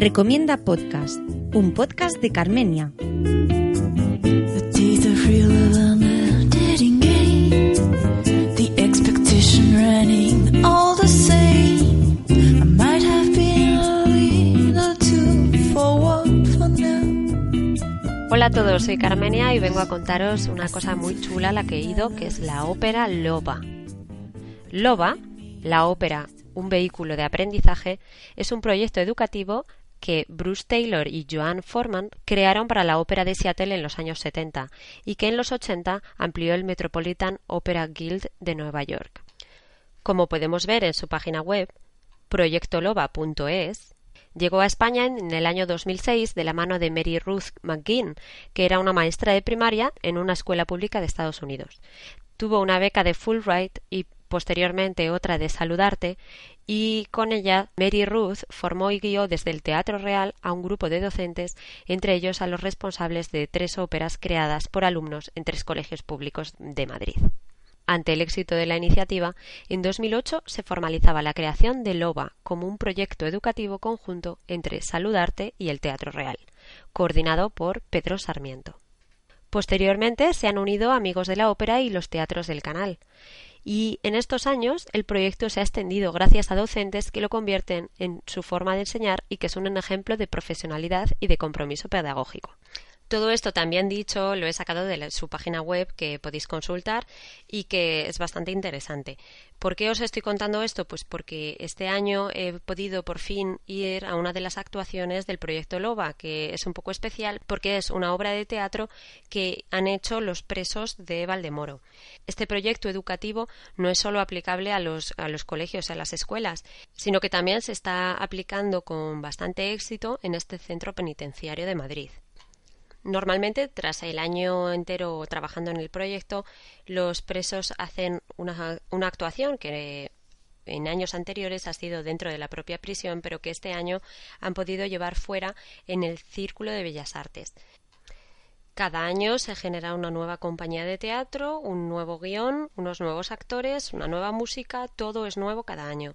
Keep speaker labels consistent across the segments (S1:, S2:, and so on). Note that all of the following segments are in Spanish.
S1: Recomienda Podcast, un podcast de Carmenia.
S2: Hola a todos, soy Carmenia y vengo a contaros una cosa muy chula a la que he ido, que es la ópera Loba. Loba, la ópera, un vehículo de aprendizaje, es un proyecto educativo que Bruce Taylor y Joan Forman crearon para la ópera de Seattle en los años 70 y que en los 80 amplió el Metropolitan Opera Guild de Nueva York. Como podemos ver en su página web, proyectoloba.es, llegó a España en el año 2006 de la mano de Mary Ruth McGinn, que era una maestra de primaria en una escuela pública de Estados Unidos. Tuvo una beca de Fulbright y posteriormente otra de Saludarte, y con ella Mary Ruth formó y guió desde el Teatro Real a un grupo de docentes, entre ellos a los responsables de tres óperas creadas por alumnos en tres colegios públicos de Madrid. Ante el éxito de la iniciativa, en 2008 se formalizaba la creación de LOBA como un proyecto educativo conjunto entre Saludarte y el Teatro Real, coordinado por Pedro Sarmiento. Posteriormente se han unido Amigos de la Ópera y los teatros del canal, y en estos años el proyecto se ha extendido gracias a docentes que lo convierten en su forma de enseñar y que son un ejemplo de profesionalidad y de compromiso pedagógico. Todo esto también dicho lo he sacado de su página web que podéis consultar y que es bastante interesante. ¿Por qué os estoy contando esto? Pues porque este año he podido por fin ir a una de las actuaciones del proyecto Loba, que es un poco especial porque es una obra de teatro que han hecho los presos de Valdemoro. Este proyecto educativo no es solo aplicable a los, a los colegios, a las escuelas, sino que también se está aplicando con bastante éxito en este centro penitenciario de Madrid. Normalmente, tras el año entero trabajando en el proyecto, los presos hacen una, actuación que en años anteriores ha sido dentro de la propia prisión, pero que este año han podido llevar fuera en el Círculo de Bellas Artes. Cada año se genera una nueva compañía de teatro, un nuevo guion, unos nuevos actores, una nueva música, todo es nuevo cada año.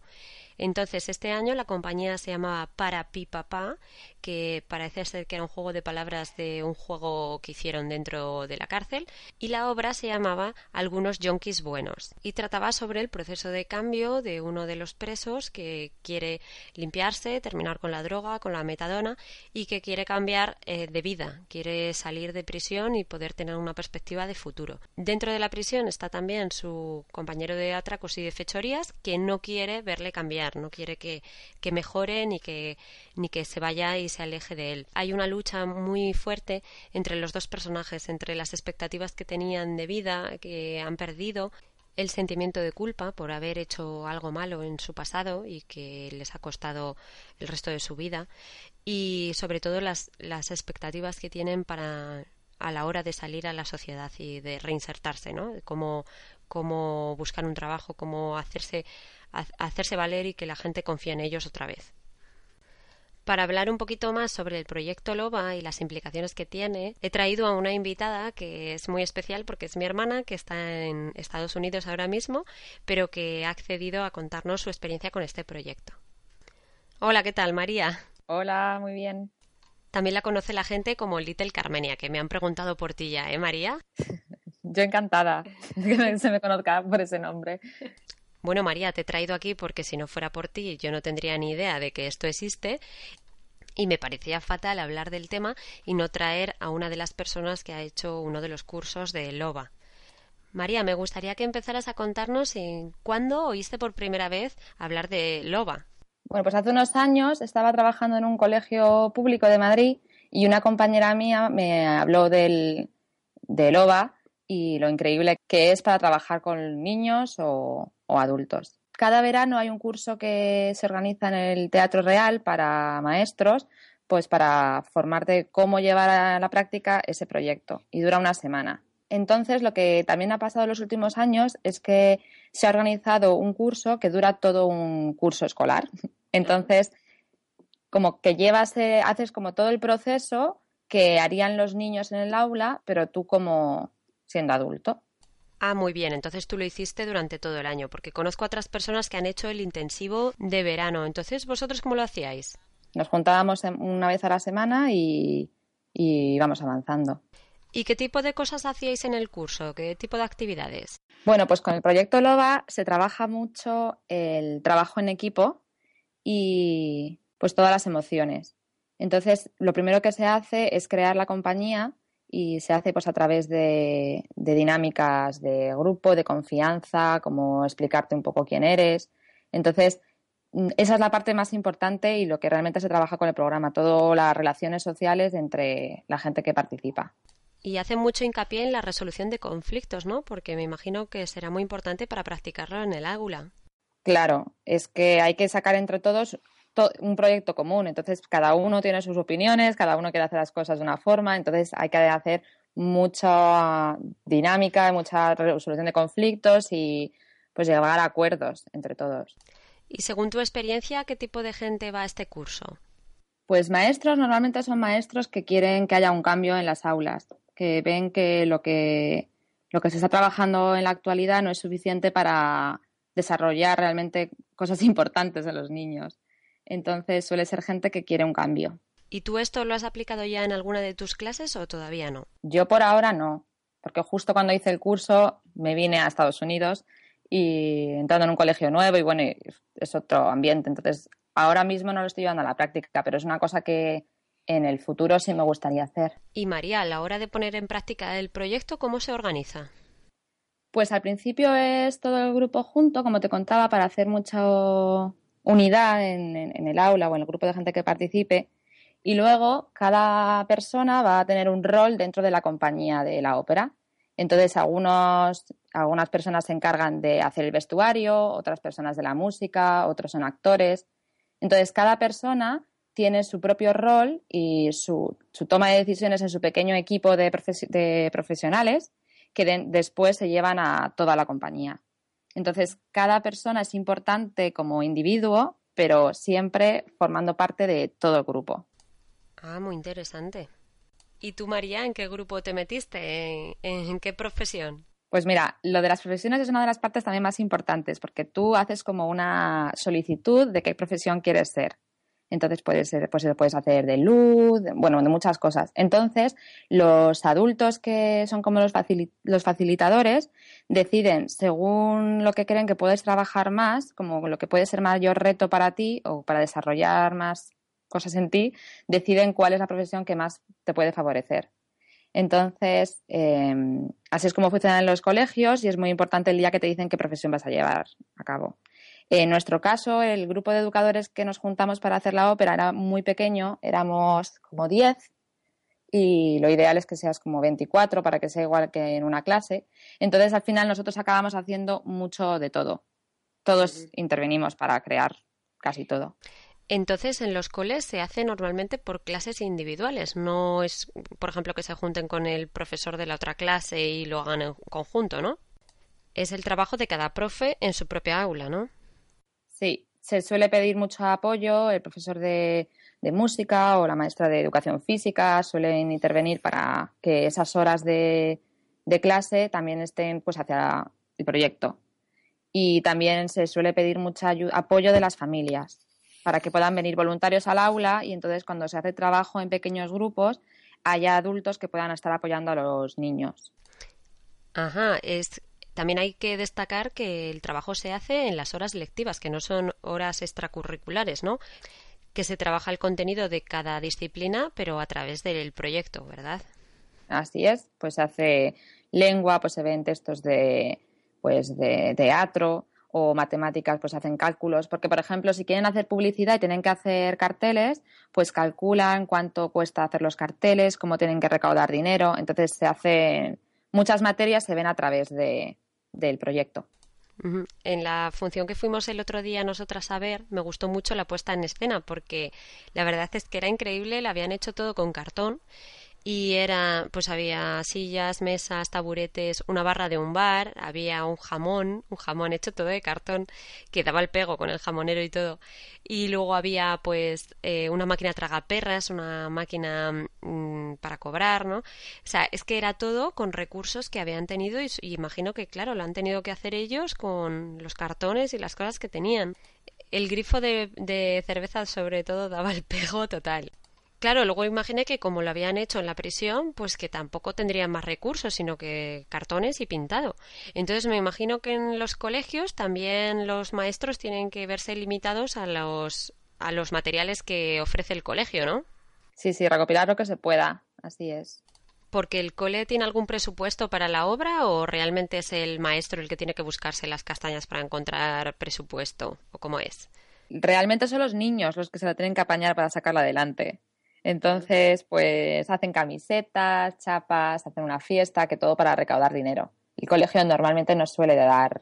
S2: Entonces, este año la compañía se llamaba Para Pi Papá, que parece ser que era un juego de palabras de un juego que hicieron dentro de la cárcel, y la obra se llamaba Algunos yonkis buenos, y trataba sobre el proceso de cambio de uno de los presos que quiere limpiarse, terminar con la droga, con la metadona, y que quiere cambiar eh, de vida, quiere salir de prisión y poder tener una perspectiva de futuro. Dentro de la prisión está también su compañero de atracos y de fechorías, que no quiere verle cambiar no quiere que, mejore ni que, ni que se vaya y se aleje de él. Hay una lucha muy fuerte entre los dos personajes, entre las expectativas que tenían de vida, que han perdido, el sentimiento de culpa por haber hecho algo malo en su pasado y que les ha costado el resto de su vida y sobre todo las, las expectativas que tienen para a la hora de salir a la sociedad y de reinsertarse, ¿no? Cómo, cómo buscar un trabajo, cómo hacerse hacerse valer y que la gente confíe en ellos otra vez. Para hablar un poquito más sobre el proyecto Loba y las implicaciones que tiene, he traído a una invitada que es muy especial porque es mi hermana, que está en Estados Unidos ahora mismo, pero que ha accedido a contarnos su experiencia con este proyecto. Hola, ¿qué tal, María?
S3: Hola, muy bien.
S2: También la conoce la gente como Little Carmenia, que me han preguntado por ti ya, ¿eh, María?
S3: Yo encantada que se me conozca por ese nombre.
S2: Bueno, María, te he traído aquí porque si no fuera por ti yo no tendría ni idea de que esto existe y me parecía fatal hablar del tema y no traer a una de las personas que ha hecho uno de los cursos de LOBA. María, me gustaría que empezaras a contarnos en cuándo oíste por primera vez hablar de LOBA.
S3: Bueno, pues hace unos años estaba trabajando en un colegio público de Madrid Y una compañera mía me habló del, del OVA y lo increíble que es para trabajar con niños o, o adultos. Cada verano hay un curso que se organiza en el Teatro Real para maestros, pues para formarte cómo llevar a la práctica ese proyecto y dura una semana. Entonces, lo que también ha pasado en los últimos años es que se ha organizado un curso que dura todo un curso escolar. Entonces, como que llevas, eh, haces como todo el proceso que harían los niños en el aula, pero tú como siendo adulto.
S2: Ah, muy bien. Entonces tú lo hiciste durante todo el año, porque conozco a otras personas que han hecho el intensivo de verano. Entonces, ¿vosotros cómo lo hacíais?
S3: Nos juntábamos una vez a la semana y, y íbamos avanzando.
S2: ¿Y qué tipo de cosas hacíais en el curso? ¿Qué tipo de actividades?
S3: Bueno, pues con el proyecto LOBA se trabaja mucho el trabajo en equipo y pues todas las emociones. Entonces, lo primero que se hace es crear la compañía y se hace pues a través de, de dinámicas de grupo, de confianza, como explicarte un poco quién eres. Entonces, mm, esa es la parte más importante y lo que realmente se trabaja con el programa, todas las relaciones sociales entre la gente que participa.
S2: Y hace mucho hincapié en la resolución de conflictos, ¿no? Porque me imagino que será muy importante para practicarlo en el aula.
S3: Claro, es que hay que sacar entre todos un proyecto común. Entonces, cada uno tiene sus opiniones, cada uno quiere hacer las cosas de una forma, entonces hay que hacer mucha dinámica, mucha resolución de conflictos y pues llegar a acuerdos entre todos.
S2: Y según tu experiencia, ¿qué tipo de gente va a este curso?
S3: Pues maestros normalmente son maestros que quieren que haya un cambio en las aulas, que ven que lo que, lo que se está trabajando en la actualidad no es suficiente para desarrollar realmente cosas importantes en los niños. Entonces suele ser gente que quiere un cambio.
S2: ¿Y tú esto lo has aplicado ya en alguna de tus clases o todavía no?
S3: Yo por ahora no, porque justo cuando hice el curso me vine a Estados Unidos y entrando en un colegio nuevo y bueno, es otro ambiente. Entonces ahora mismo no lo estoy llevando a la práctica, pero es una cosa que en el futuro sí me gustaría hacer.
S2: Y María, a la hora de poner en práctica el proyecto, ¿cómo se organiza?
S3: Pues al principio es todo el grupo junto, como te contaba, para hacer mucha unidad en, el aula o en el grupo de gente que participe. Y luego cada persona va a tener un rol dentro de la compañía de la ópera. Entonces, algunos, algunas personas se encargan de hacer el vestuario, otras personas de la música, otros son actores. Entonces, cada persona tiene su propio rol y su, toma de decisiones en su pequeño equipo de, profesionales que después se llevan a toda la compañía. Entonces, cada persona es importante como individuo, pero siempre formando parte de todo el grupo.
S2: Ah, muy interesante. ¿Y tú, María, en qué grupo te metiste? ¿En, qué profesión?
S3: Pues mira, lo de las profesiones es una de las partes también más importantes, porque tú haces como una solicitud de qué profesión quieres ser. Entonces puede ser, pues puedes hacer de luz, bueno, de muchas cosas. Entonces, los adultos que son como los, facilitadores deciden, según lo que creen que puedes trabajar más, como lo que puede ser mayor reto para ti o para desarrollar más cosas en ti, deciden cuál es la profesión que más te puede favorecer. Entonces, em, así es como funcionan los colegios y es muy importante el día que te dicen qué profesión vas a llevar a cabo. En nuestro caso, el grupo de educadores que nos juntamos para hacer la ópera era muy pequeño, éramos como 10 y lo ideal es que seas como 24 para que sea igual que en una clase. Entonces, al final, nosotros acabamos haciendo mucho de todo. Todos intervenimos para crear casi todo.
S2: Entonces, en los coles se hace normalmente por clases individuales, no es, por ejemplo, que se junten con el profesor de la otra clase y lo hagan en conjunto, ¿no? Es el trabajo de cada profe en su propia aula, ¿no?
S3: Sí, se suele pedir mucho apoyo, el profesor de, música o la maestra de educación física suelen intervenir para que esas horas de, clase también estén pues hacia el proyecto. Y también se suele pedir mucho apoyo de las familias para que puedan venir voluntarios al aula y entonces cuando se hace trabajo en pequeños grupos haya adultos que puedan estar apoyando a los niños.
S2: Ajá, es también hay que destacar que el trabajo se hace en las horas lectivas, que no son horas extracurriculares, ¿no? Que se trabaja el contenido de cada disciplina, pero a través del proyecto, ¿verdad?
S3: Así es, pues hace lengua, pues se ven textos de, pues de teatro o matemáticas pues hacen cálculos, porque por ejemplo si quieren hacer publicidad y tienen que hacer carteles, pues calculan cuánto cuesta hacer los carteles, cómo tienen que recaudar dinero, entonces se hacen muchas materias se ven a través de, del proyecto.
S2: En la función que fuimos el otro día nosotras a ver, me gustó mucho la puesta en escena porque la verdad es que era increíble, la habían hecho todo con cartón y era pues había sillas, mesas, taburetes, una barra de un bar, había un jamón, un jamón hecho todo de cartón que daba el pego con el jamonero y todo. Y luego había pues eh, una máquina tragaperras, una máquina mm, para cobrar, ¿no? O sea, es que era todo con recursos que habían tenido y, imagino que claro, lo han tenido que hacer ellos con los cartones y las cosas que tenían. El grifo de, de cerveza sobre todo daba el pego total. Claro, luego imaginé que como lo habían hecho en la prisión, pues que tampoco tendrían más recursos, sino que cartones y pintado. Entonces me imagino que en los colegios también los maestros tienen que verse limitados a los, a los materiales que ofrece el colegio, ¿no?
S3: Sí, sí, recopilar lo que se pueda, así es.
S2: ¿Porque el cole tiene algún presupuesto para la obra o realmente es el maestro el que tiene que buscarse las castañas para encontrar presupuesto? ¿O cómo es?
S3: Realmente son los niños los que se la tienen que apañar para sacarla adelante. Entonces, pues hacen camisetas, chapas, hacen una fiesta, que todo para recaudar dinero. El colegio normalmente no suele dar.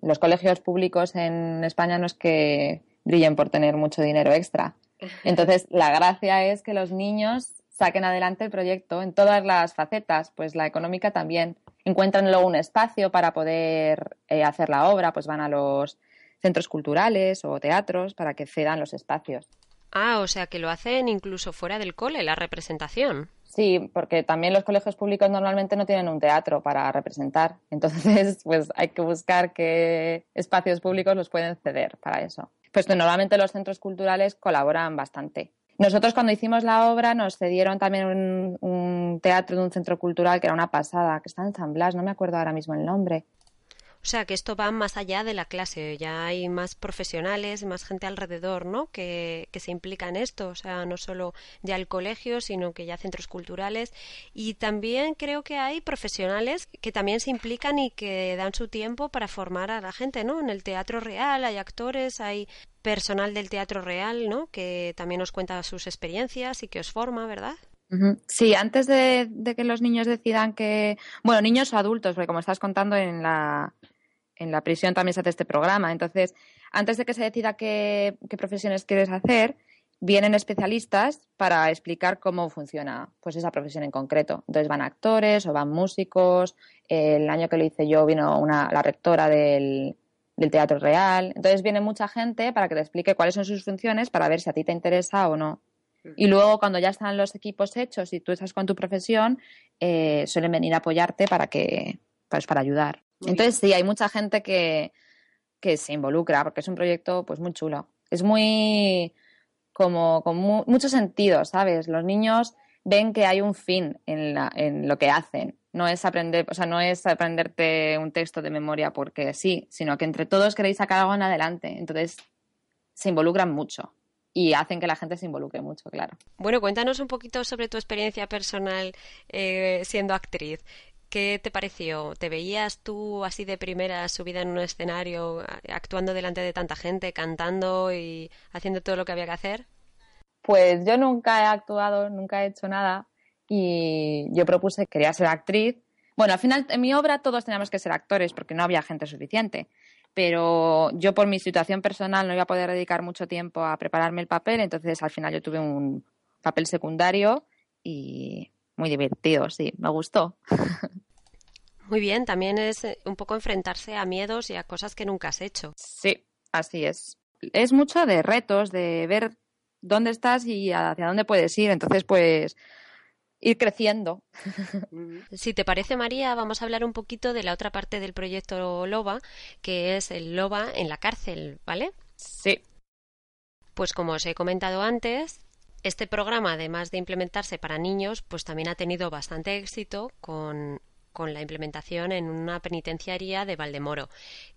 S3: Los colegios públicos en España no es que brillen por tener mucho dinero extra. Entonces, la gracia es que los niños saquen adelante el proyecto en todas las facetas, pues la económica también. Encuentran luego un espacio para poder eh, hacer la obra, pues van a los centros culturales o teatros para que cedan los espacios.
S2: Ah, o sea que lo hacen incluso fuera del cole, la representación.
S3: Sí, porque también los colegios públicos normalmente no tienen un teatro para representar. Entonces, pues hay que buscar qué espacios públicos los pueden ceder para eso. Pues normalmente los centros culturales colaboran bastante. Nosotros cuando hicimos la obra nos cedieron también un, un teatro de un centro cultural que era una pasada, que está en San Blas, no me acuerdo ahora mismo el nombre.
S2: O sea, que esto va más allá de la clase, ya hay más profesionales, más gente alrededor, ¿no? Que, que, se implica en esto, o sea, no solo ya el colegio, sino que ya centros culturales. Y también creo que hay profesionales que también se implican y que dan su tiempo para formar a la gente, ¿no? En el teatro real hay actores, hay personal del teatro real, ¿no? Que también os cuenta sus experiencias y que os forma, ¿verdad?
S3: Sí, antes de, que los niños decidan que, bueno, niños o adultos, porque como estás contando en la, en la prisión también se hace este programa. Entonces, antes de que se decida qué, profesiones quieres hacer, vienen especialistas para explicar cómo funciona pues esa profesión en concreto. Entonces van actores o van músicos. El año que lo hice yo vino una, la rectora del, del Teatro Real. Entonces viene mucha gente para que te explique cuáles son sus funciones para ver si a ti te interesa o no. Y luego, cuando ya están los equipos hechos y tú estás con tu profesión, eh, suelen venir a apoyarte para que, pues, para ayudar. Entonces, sí, hay mucha gente que, que se involucra porque es un proyecto, pues, muy chulo. Es muy, como, con mucho sentido, ¿sabes? Los niños ven que hay un fin en, la, en lo que hacen. No es aprender, o sea, no es aprenderte un texto de memoria porque sí, sino que entre todos queréis sacar algo en adelante. Entonces, se involucran mucho y hacen que la gente se involucre mucho, claro.
S2: Bueno, cuéntanos un poquito sobre tu experiencia personal eh, siendo actriz. ¿Qué te pareció? ¿Te veías tú así de primera subida en un escenario, actuando delante de tanta gente, cantando y haciendo todo lo que había que hacer?
S3: Pues yo nunca he actuado, nunca he hecho nada y yo propuse, quería ser actriz. Bueno, al final en mi obra todos teníamos que ser actores porque no había gente suficiente pero yo por mi situación personal no iba a poder dedicar mucho tiempo a prepararme el papel, entonces al final yo tuve un papel secundario y muy divertido, sí, me gustó.
S2: Muy bien, también es eh, un poco enfrentarse a miedos y a cosas que nunca has hecho.
S3: Sí, así es. Es mucho de retos, de ver dónde estás y hacia dónde puedes ir, entonces pues ir creciendo.
S2: Si te parece, María, vamos a hablar un poquito de la otra parte del proyecto LOBA, que es el LOBA en la cárcel, ¿vale?
S3: Sí.
S2: Pues como os he comentado antes, este programa, además de implementarse para niños, pues también ha tenido bastante éxito con, con la implementación en una penitenciaria de Valdemoro,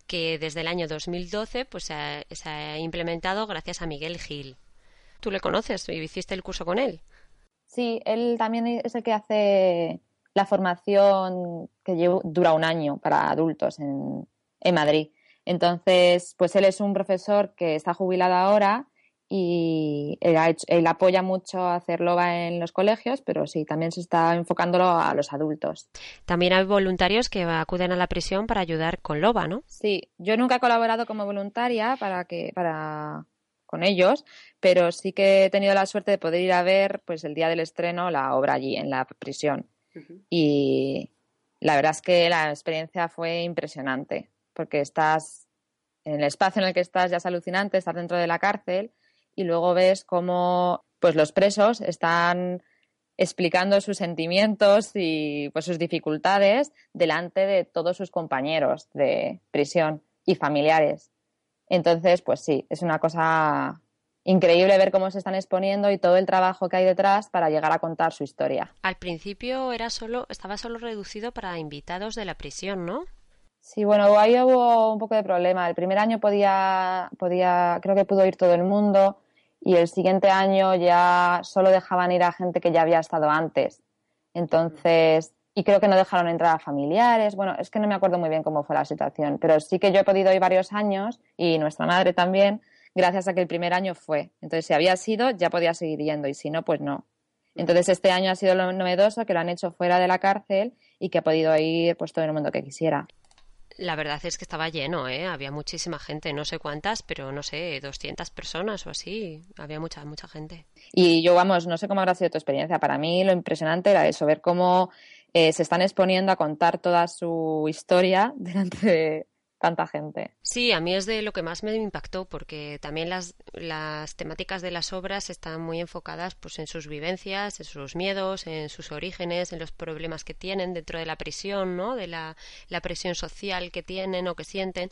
S2: que desde el año 2012 pues, se ha, se ha implementado gracias a Miguel Gil. ¿Tú le conoces y hiciste el curso con él?
S3: Sí, él también es el que hace la formación que dura un año para adultos en, Madrid. Entonces, pues él es un profesor que está jubilado ahora y él, apoya mucho a hacer loba en los colegios, pero sí, también se está enfocándolo a los adultos.
S2: También hay voluntarios que acuden a la prisión para ayudar con loba, ¿no?
S3: Sí, yo nunca he colaborado como voluntaria para que para con ellos, pero sí que he tenido la suerte de poder ir a ver pues el día del estreno la obra allí en la prisión. Y la verdad es que la experiencia fue impresionante, porque estás en el espacio en el que estás ya es alucinante, estás dentro de la cárcel y luego ves cómo pues los presos están explicando sus sentimientos y pues sus dificultades delante de todos sus compañeros de prisión y familiares. Entonces, pues sí, es una cosa increíble ver cómo se están exponiendo y todo el trabajo que hay detrás para llegar a contar su historia.
S2: Al principio era solo, estaba solo reducido para invitados de la prisión, ¿no?
S3: Sí, bueno, ahí hubo un poco de problema. El primer año podía, podía, creo que pudo ir todo el mundo, y el siguiente año ya solo dejaban ir a gente que ya había estado antes. Entonces, y creo que no dejaron entrar a familiares. Bueno, es que no me acuerdo muy bien cómo fue la situación, pero sí que yo he podido ir varios años y nuestra madre también, gracias a que el primer año fue. Entonces, si había sido, ya podía seguir yendo y si no, pues no. Entonces, este año ha sido lo novedoso que lo han hecho fuera de la cárcel y que ha podido ir pues todo el mundo que quisiera.
S2: La verdad es que estaba lleno, ¿eh? Había muchísima gente, no sé cuántas, pero no sé, 200 personas o así. Había mucha, mucha gente.
S3: Y yo, vamos, no sé cómo habrá sido tu experiencia. Para mí lo impresionante era eso, ver cómo eh, se están exponiendo a contar toda su historia delante de, tanta gente.
S2: Sí, a mí es de lo que más me impactó porque también las, las temáticas de las obras están muy enfocadas pues en sus vivencias, en sus miedos, en sus orígenes, en los problemas que tienen dentro de la prisión, ¿no? De la, la presión social que tienen o que sienten.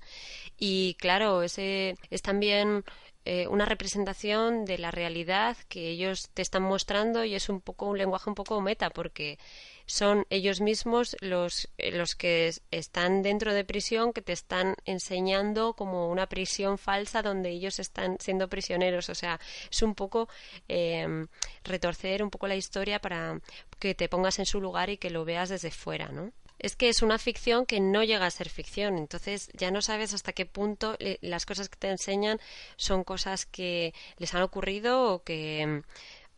S2: Y claro, ese es también eh, una representación de la realidad que ellos te están mostrando y es un poco un lenguaje un poco meta porque son ellos mismos los, eh, los que están dentro de prisión que te están enseñando como una prisión falsa donde ellos están siendo prisioneros o sea es un poco eh, retorcer un poco la historia para que te pongas en su lugar y que lo veas desde fuera ¿no? es que es una ficción que no llega a ser ficción. Entonces ya no sabes hasta qué punto las cosas que te enseñan son cosas que les han ocurrido o que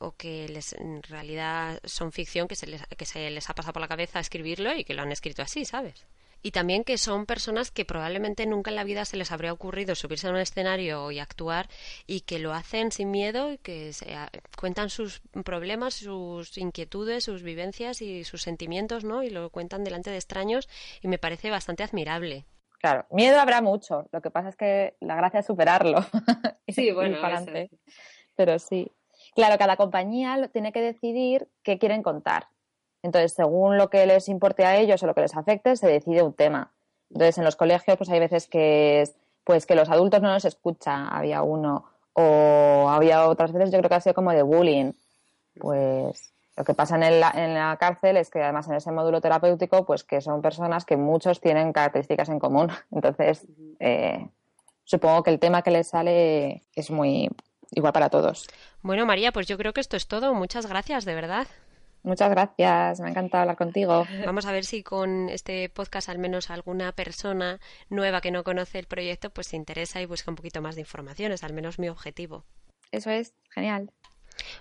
S2: o que les, en realidad son ficción que se, les, que se les ha pasado por la cabeza escribirlo y que lo han escrito así, ¿sabes? y también que son personas que probablemente nunca en la vida se les habría ocurrido subirse a un escenario y actuar y que lo hacen sin miedo y que se, cuentan sus problemas, sus inquietudes, sus vivencias y sus sentimientos, ¿no? Y lo cuentan delante de extraños y me parece bastante admirable.
S3: Claro, miedo habrá mucho, lo que pasa es que la gracia es superarlo.
S2: Sí, bueno,
S3: pero sí. Claro, cada compañía tiene que decidir qué quieren contar. Entonces, según lo que les importe a ellos o lo que les afecte, se decide un tema. Entonces, en los colegios, pues hay veces que es, pues que los adultos no nos escuchan, había uno, o había otras veces, yo creo que ha sido como de bullying. Pues lo que pasa en la, en la cárcel es que además en ese módulo terapéutico, pues que son personas que muchos tienen características en común. Entonces, eh, supongo que el tema que les sale es muy igual para todos.
S2: Bueno, María, pues yo creo que esto es todo. Muchas gracias, de verdad.
S3: Muchas gracias, me ha encantado hablar contigo.
S2: Vamos a ver si con este podcast al menos alguna persona nueva que no conoce el proyecto pues se interesa y busca un poquito más de información, es al menos mi objetivo.
S3: Eso es, genial.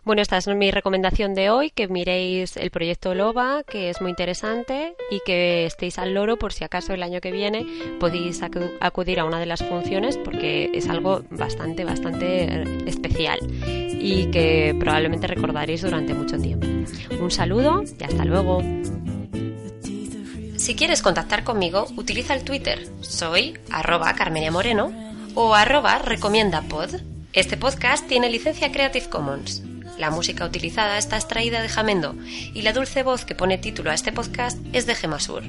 S2: Bueno, esta es mi recomendación de hoy, que miréis el proyecto LOBA, que es muy interesante, y que estéis al loro por si acaso el año que viene podéis acudir a una de las funciones, porque es algo bastante, bastante eh, especial y que probablemente recordaréis durante mucho tiempo. Un saludo y hasta luego. Si quieres contactar conmigo, utiliza el Twitter. Soy arroba Carmenia Moreno o arroba recomiendapod. Este podcast tiene licencia Creative Commons. La música utilizada está extraída de Jamendo y la dulce voz que pone título a este podcast es de Gemasur.